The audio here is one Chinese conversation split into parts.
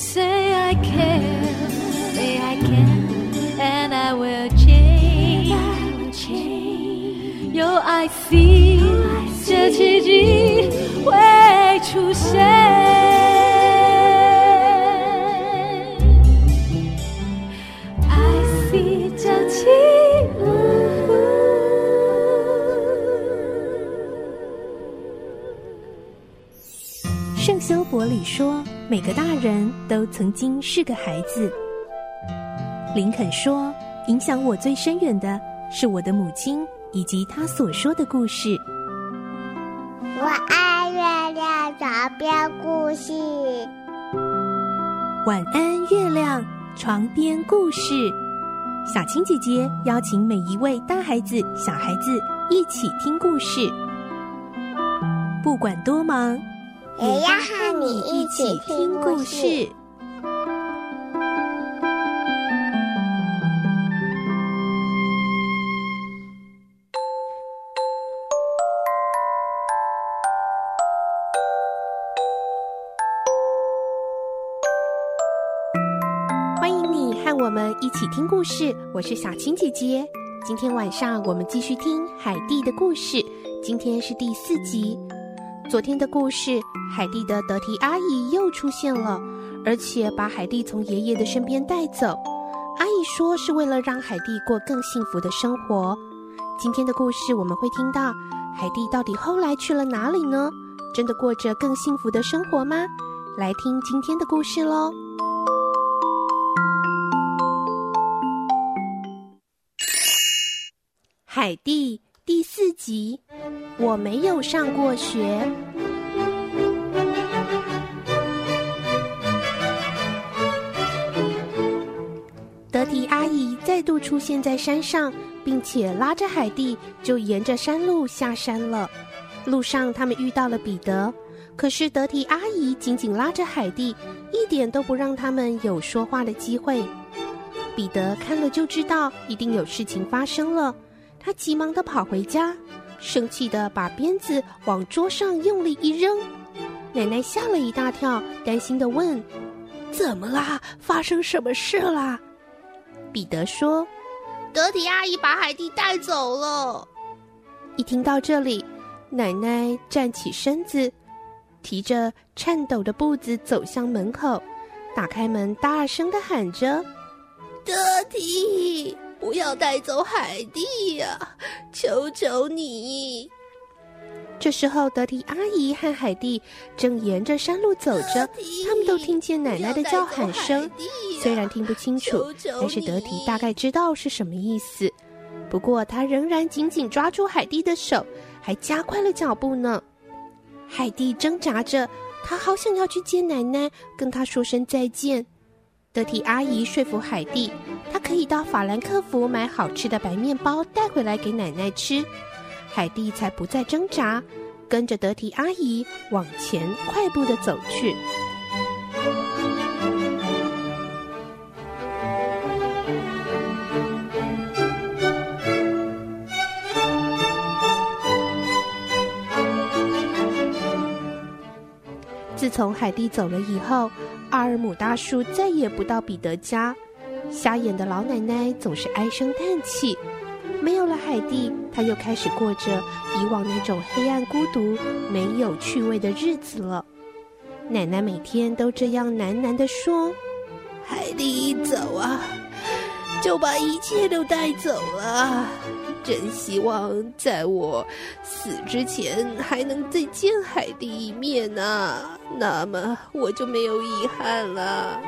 Say I care, say I can, and I will change. I will change. 有 I feel，这奇迹会出现。伯里说：“每个大人都曾经是个孩子。”林肯说：“影响我最深远的是我的母亲以及她所说的故事。”我爱月亮床边故事。晚安，月亮床边故事。小青姐姐邀请每一位大孩子、小孩子一起听故事，不管多忙。也要和你一起听故事。欢迎你和我们一起听故事，我是小青姐姐。今天晚上我们继续听海蒂的故事，今天是第四集。昨天的故事，海蒂的得体阿姨又出现了，而且把海蒂从爷爷的身边带走。阿姨说是为了让海蒂过更幸福的生活。今天的故事我们会听到，海蒂到底后来去了哪里呢？真的过着更幸福的生活吗？来听今天的故事喽！海蒂第四集。我没有上过学。再度出现在山上，并且拉着海蒂就沿着山路下山了。路上，他们遇到了彼得，可是德提阿姨紧紧拉着海蒂，一点都不让他们有说话的机会。彼得看了就知道一定有事情发生了，他急忙地跑回家。生气地把鞭子往桌上用力一扔，奶奶吓了一大跳，担心地问：“怎么啦？发生什么事啦？”彼得说：“德提阿姨把海蒂带走了。”一听到这里，奶奶站起身子，提着颤抖的步子走向门口，打开门，大声的喊着：“德提！”不要带走海蒂呀、啊！求求你！这时候，德提阿姨和海蒂正沿着山路走着，他们都听见奶奶的叫喊声，啊、虽然听不清楚，求求但是德提大概知道是什么意思。不过，他仍然紧紧抓住海蒂的手，还加快了脚步呢。海蒂挣扎着，她好想要去见奶奶，跟她说声再见。德提阿姨说服海蒂，她可以到法兰克福买好吃的白面包带回来给奶奶吃，海蒂才不再挣扎，跟着得提阿姨往前快步的走去。自从海蒂走了以后，阿尔姆大叔再也不到彼得家。瞎眼的老奶奶总是唉声叹气。没有了海蒂，他又开始过着以往那种黑暗、孤独、没有趣味的日子了。奶奶每天都这样喃喃地说：“海蒂一走啊，就把一切都带走了。”真希望在我死之前还能再见海蒂一面啊！那么我就没有遗憾了。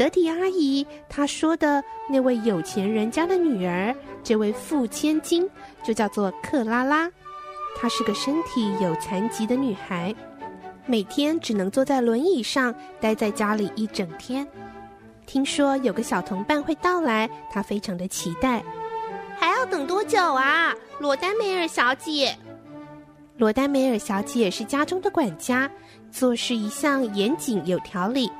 得提阿姨她说的那位有钱人家的女儿，这位富千金就叫做克拉拉。她是个身体有残疾的女孩，每天只能坐在轮椅上待在家里一整天。听说有个小同伴会到来，她非常的期待。还要等多久啊，罗丹梅尔小姐？罗丹梅尔小姐是家中的管家，做事一向严谨有条理。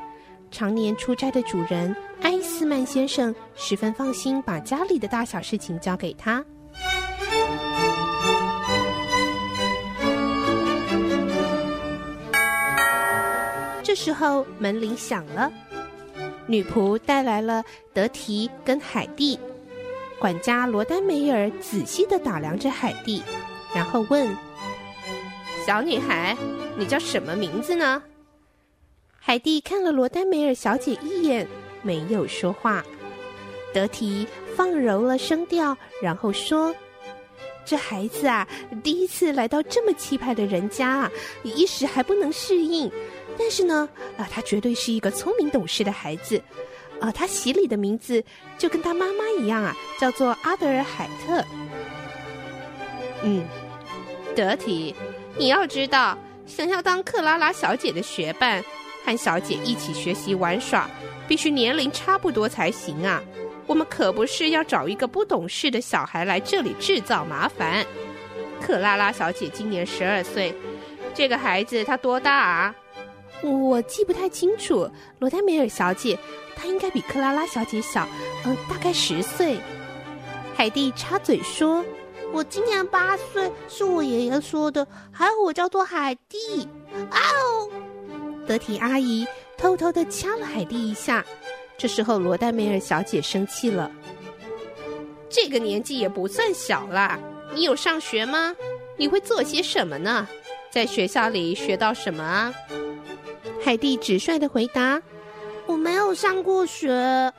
常年出差的主人埃斯曼先生十分放心，把家里的大小事情交给他。这时候门铃响了，女仆带来了德提跟海蒂。管家罗丹梅尔仔细的打量着海蒂，然后问：“小女孩，你叫什么名字呢？”海蒂看了罗丹梅尔小姐一眼，没有说话。德提放柔了声调，然后说：“这孩子啊，第一次来到这么气派的人家啊，一时还不能适应。但是呢，啊，他绝对是一个聪明懂事的孩子。”啊，他洗礼的名字就跟他妈妈一样啊，叫做阿德尔海特。嗯，德提，你要知道，想要当克拉拉小姐的学伴，和小姐一起学习玩耍，必须年龄差不多才行啊。我们可不是要找一个不懂事的小孩来这里制造麻烦。克拉拉小姐今年十二岁，这个孩子他多大啊？我记不太清楚，罗丹梅尔小姐。她应该比克拉拉小姐小，嗯，大概十岁。海蒂插嘴说：“我今年八岁，是我爷爷说的。还有我叫做海蒂。”哦，德提阿姨偷偷的掐了海蒂一下。这时候罗丹梅尔小姐生气了：“这个年纪也不算小啦，你有上学吗？你会做些什么呢？在学校里学到什么啊？”海蒂直率的回答。我没有上过学。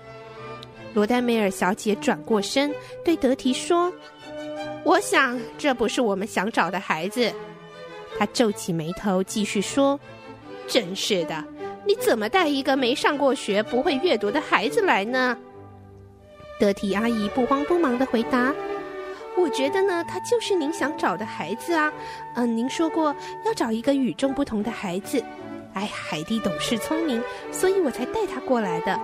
罗丹梅尔小姐转过身对德提说：“我想这不是我们想找的孩子。”她皱起眉头继续说：“真是的，你怎么带一个没上过学、不会阅读的孩子来呢？”德提阿姨不慌不忙的回答：“我觉得呢，他就是您想找的孩子啊。嗯、您说过要找一个与众不同的孩子。”哎，海蒂懂事聪明，所以我才带他过来的。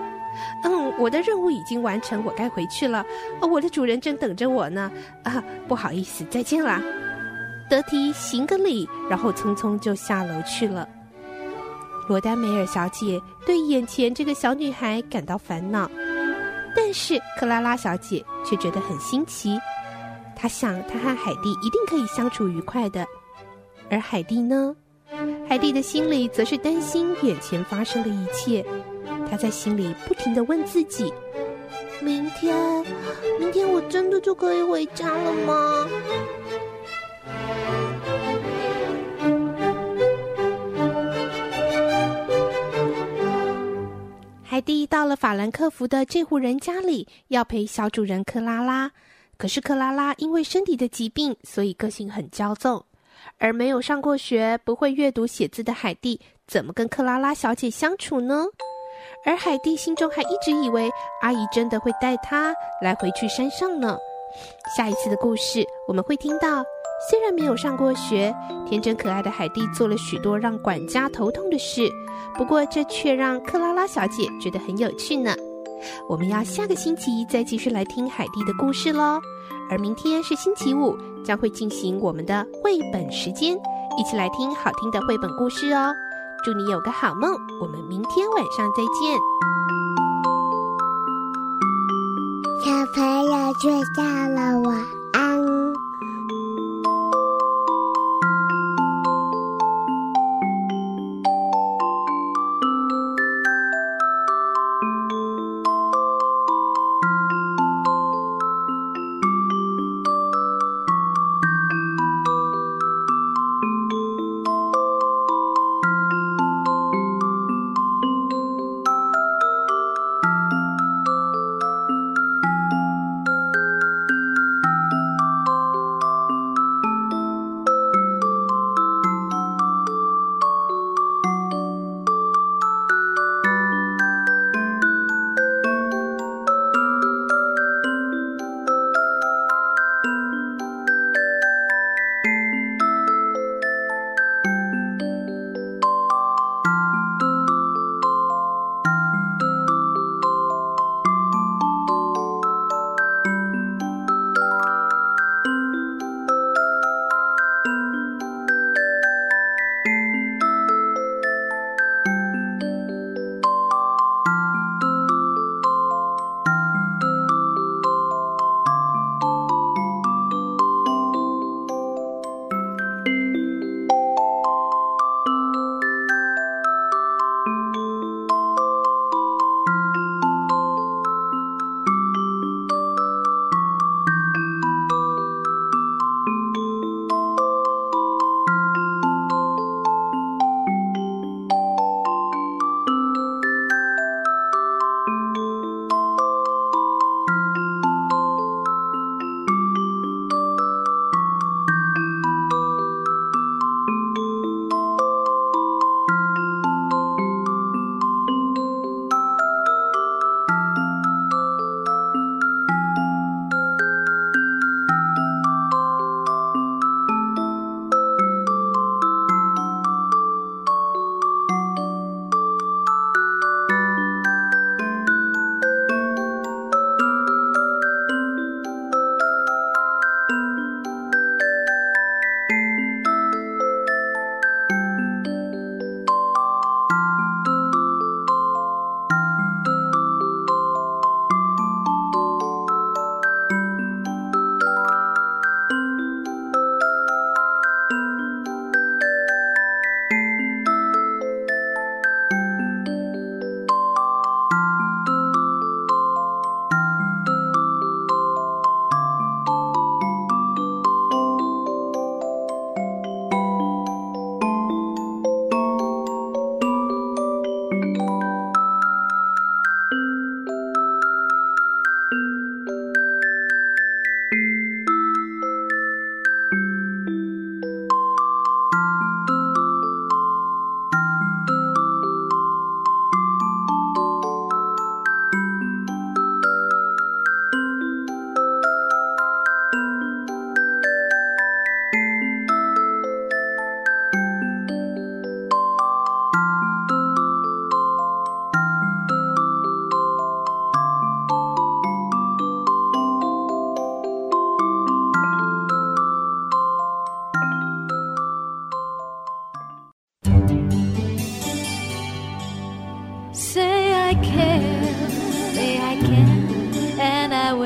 嗯，我的任务已经完成，我该回去了。我的主人正等着我呢。啊，不好意思，再见啦。德提行个礼，然后匆匆就下楼去了。罗丹梅尔小姐对眼前这个小女孩感到烦恼，但是克拉拉小姐却觉得很新奇。她想，她和海蒂一定可以相处愉快的。而海蒂呢？海蒂的心里则是担心眼前发生的一切，她在心里不停地问自己：“明天，明天我真的就可以回家了吗？”海蒂到了法兰克福的这户人家里，要陪小主人克拉拉。可是克拉拉因为身体的疾病，所以个性很骄纵。而没有上过学、不会阅读写字的海蒂，怎么跟克拉拉小姐相处呢？而海蒂心中还一直以为阿姨真的会带她来回去山上呢。下一次的故事，我们会听到，虽然没有上过学，天真可爱的海蒂做了许多让管家头痛的事，不过这却让克拉拉小姐觉得很有趣呢。我们要下个星期再继续来听海蒂的故事喽。而明天是星期五，将会进行我们的绘本时间，一起来听好听的绘本故事哦。祝你有个好梦，我们明天晚上再见。小朋友睡觉了，我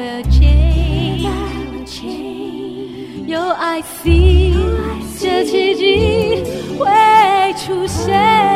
will change. I. 有爱 see 这奇迹会出现。